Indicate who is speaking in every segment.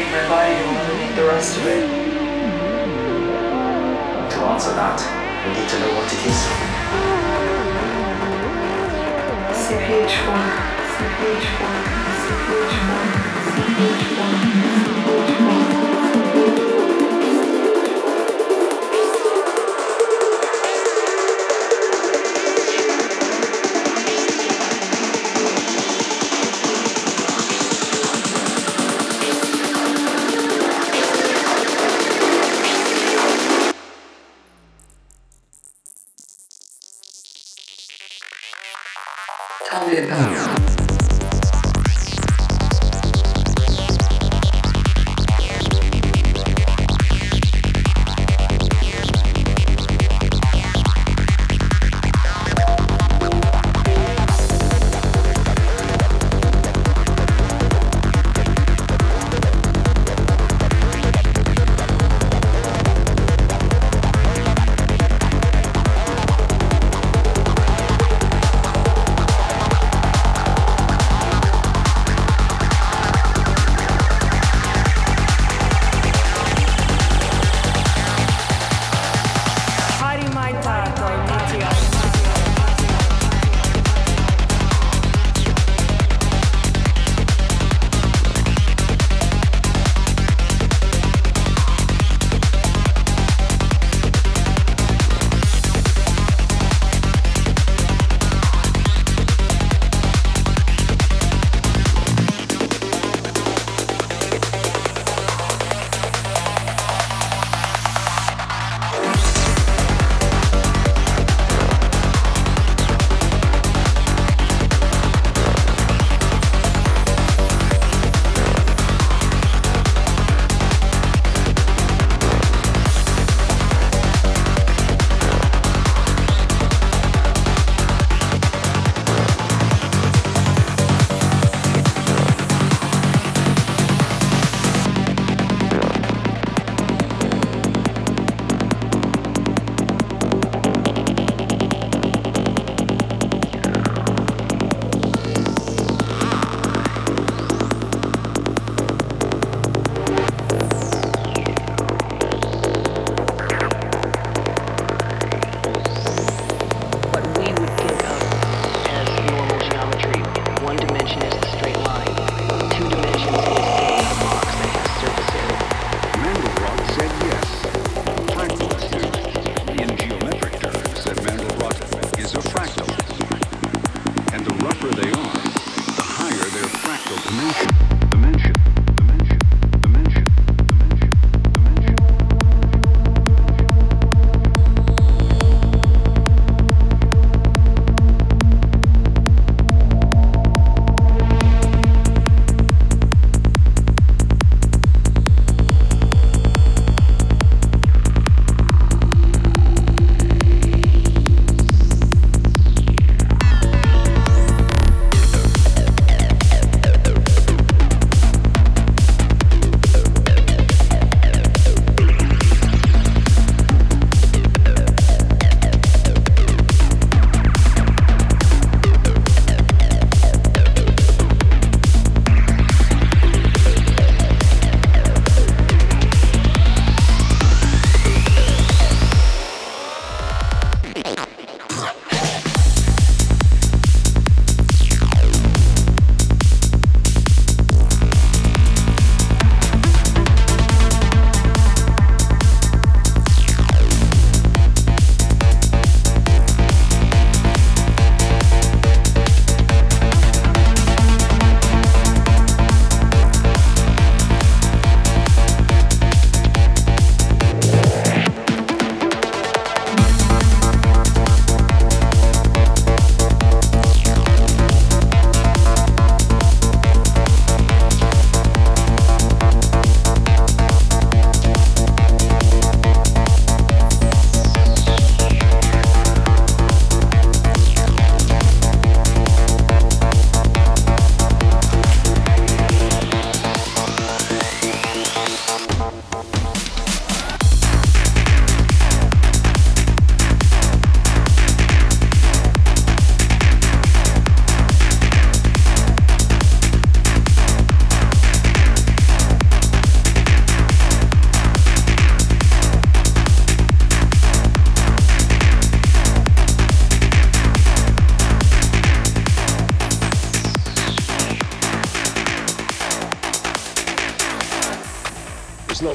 Speaker 1: take my body and the rest of it. To answer that, we need to know what it is. CPH1, CPH1, CPH1,
Speaker 2: CPH1.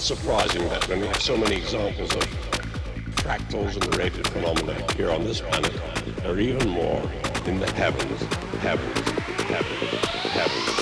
Speaker 2: Surprising that when we have so many examples of fractals and related phenomena here on this planet, there are even more in the heavens, heavens, heavens, heavens, heavens,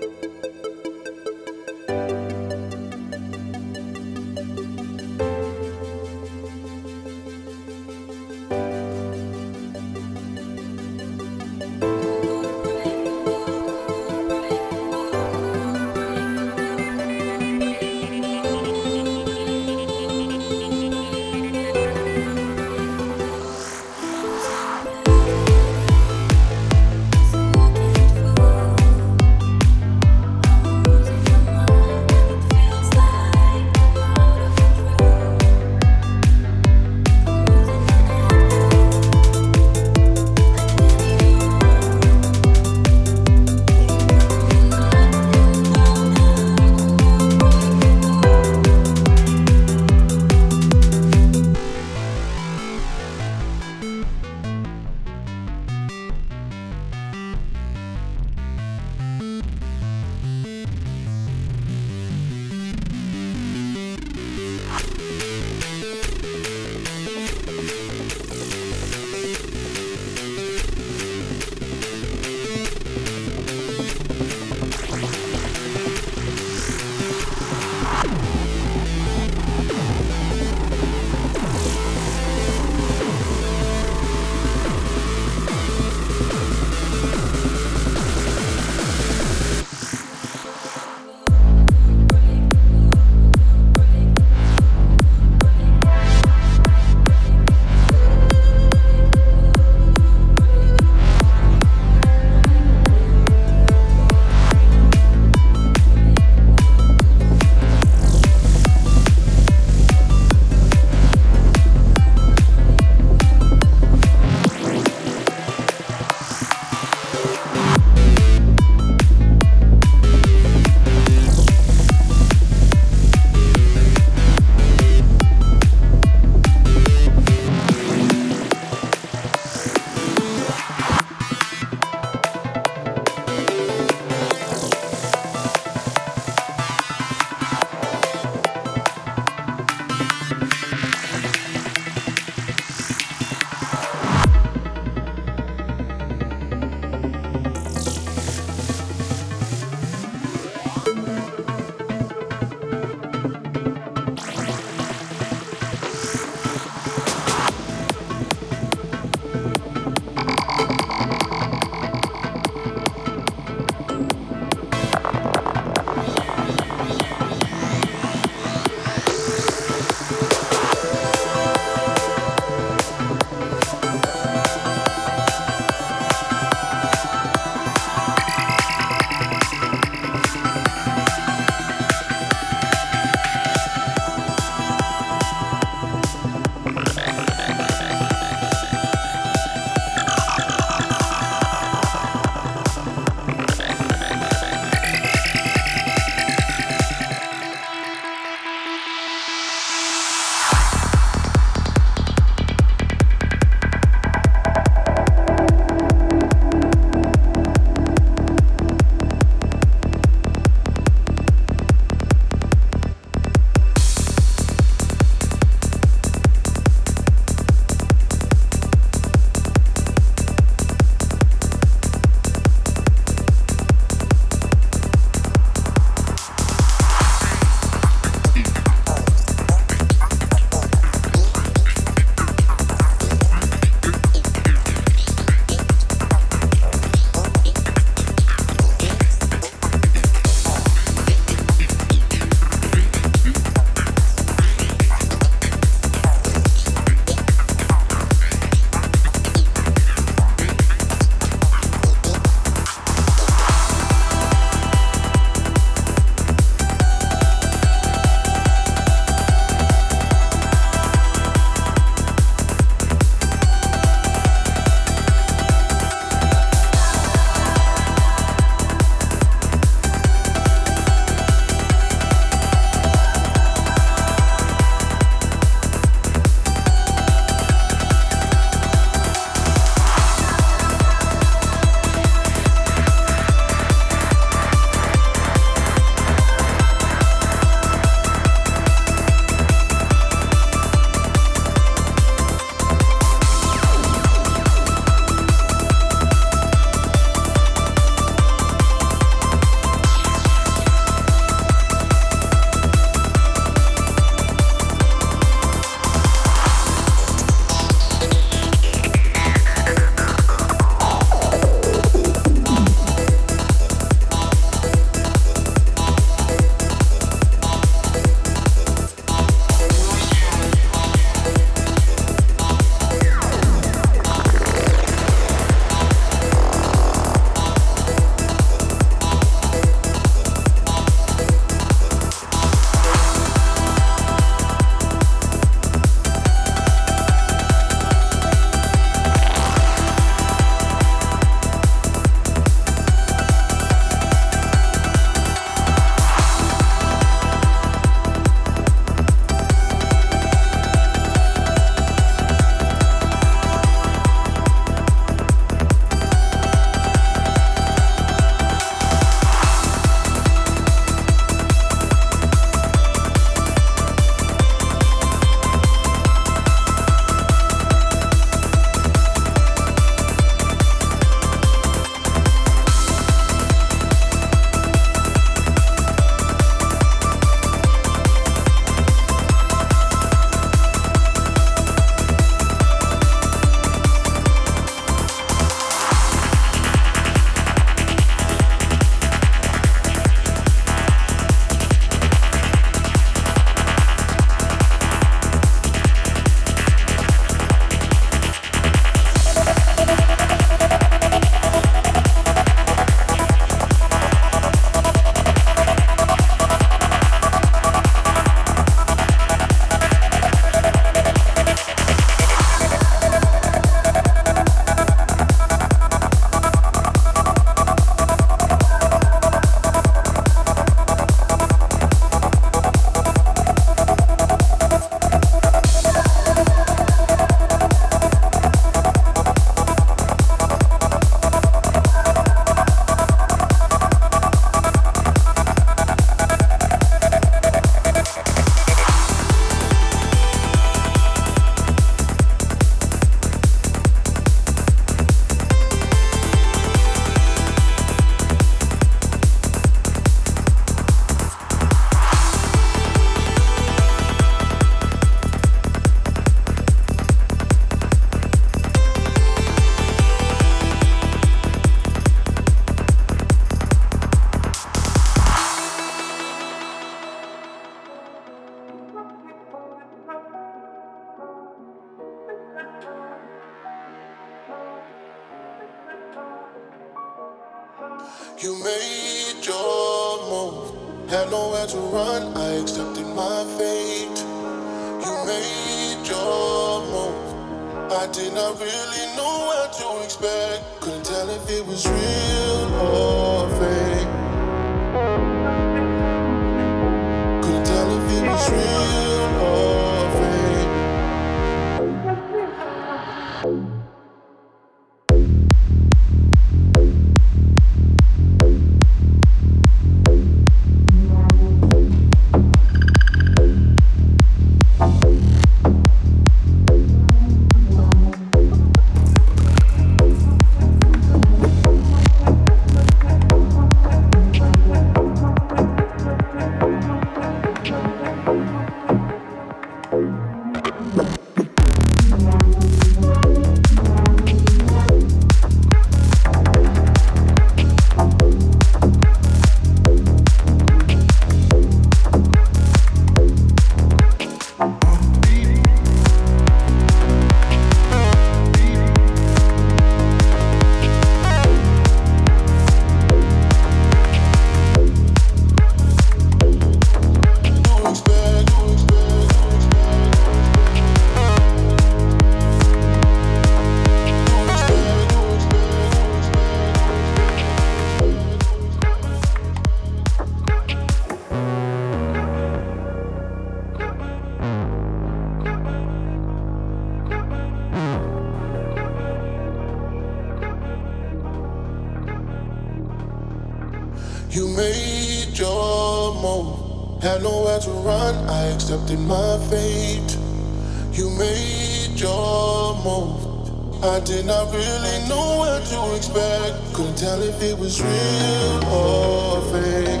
Speaker 3: did not really know what to expect. Couldn't tell if it was real or fake.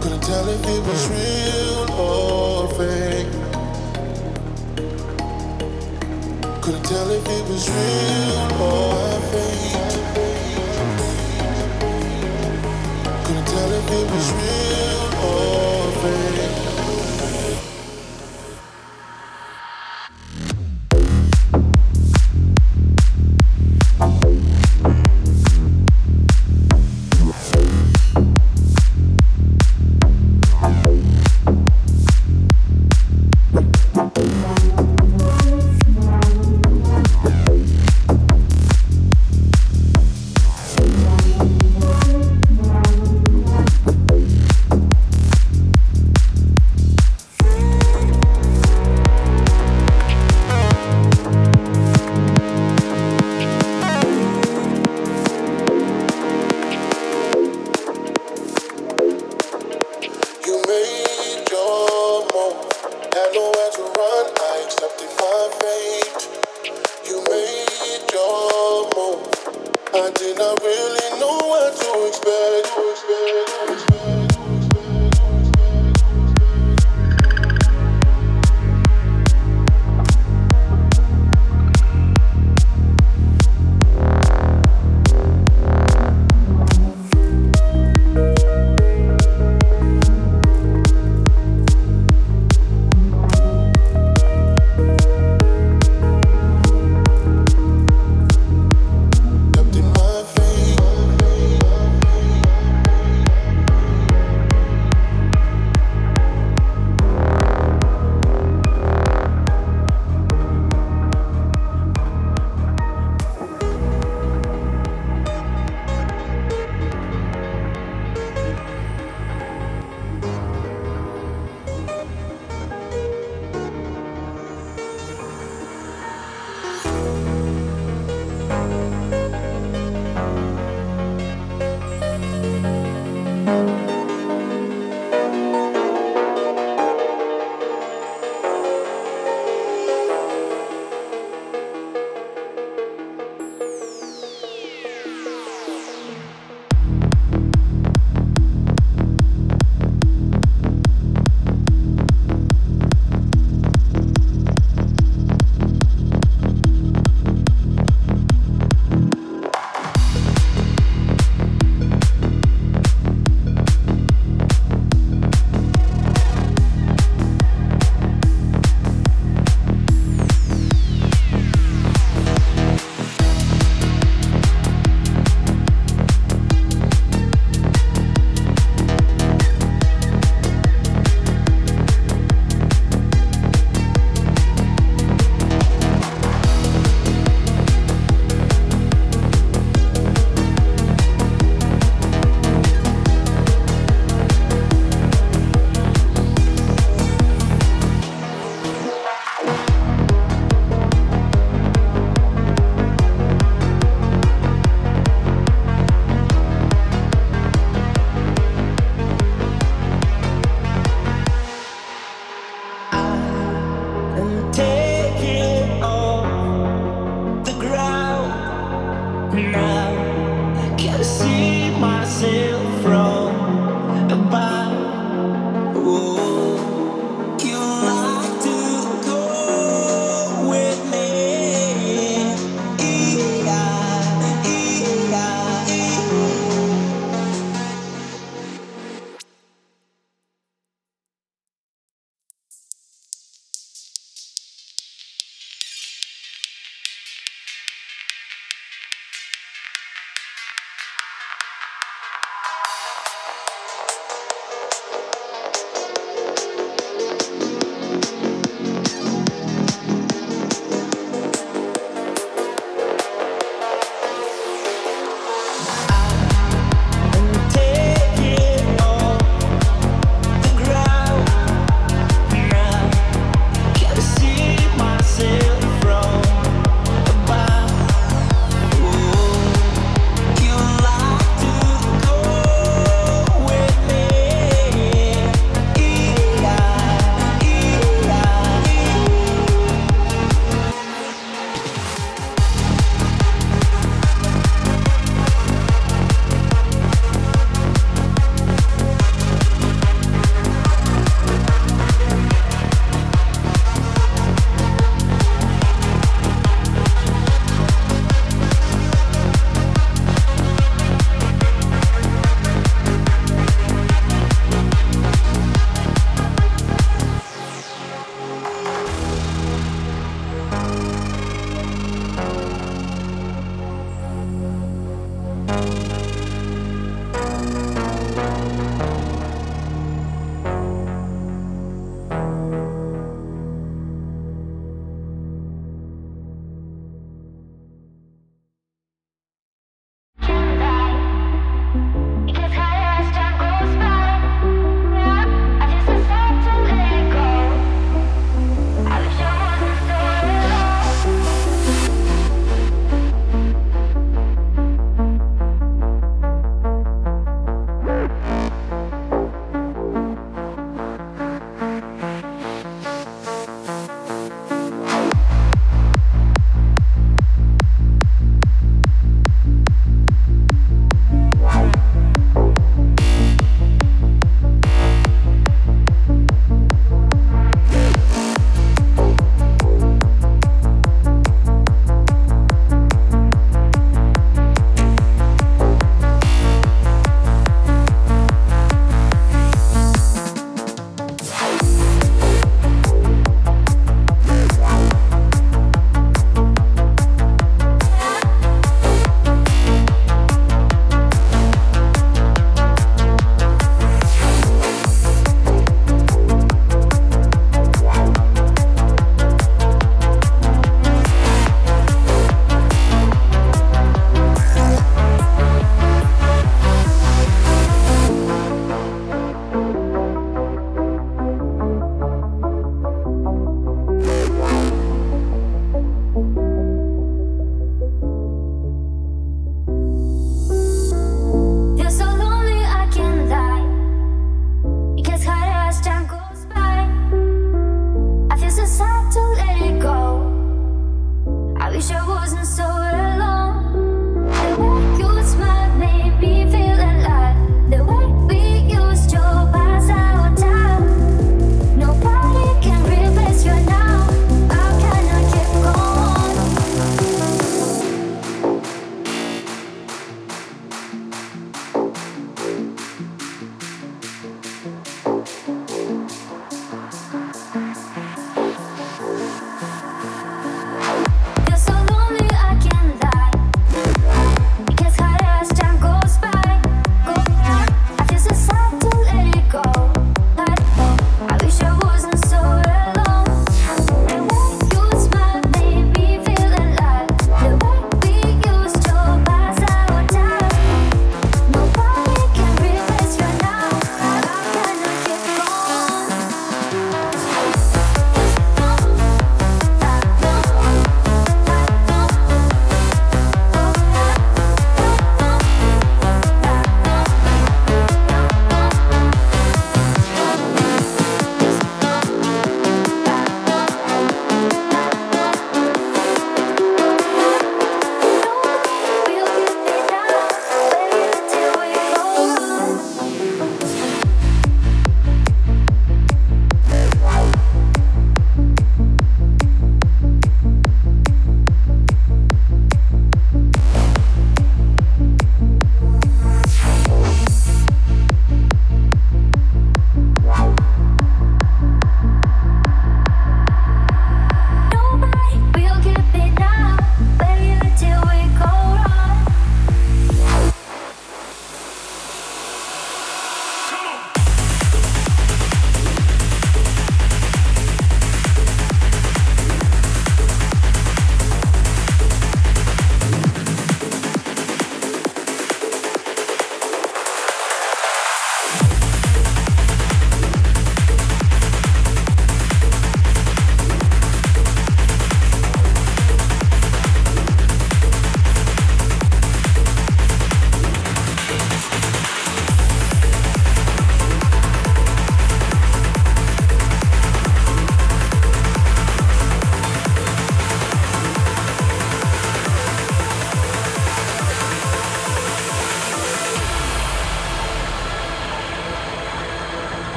Speaker 3: Couldn't tell if it was real or fake. Couldn't tell if it was real or fake. Couldn't tell if it was real or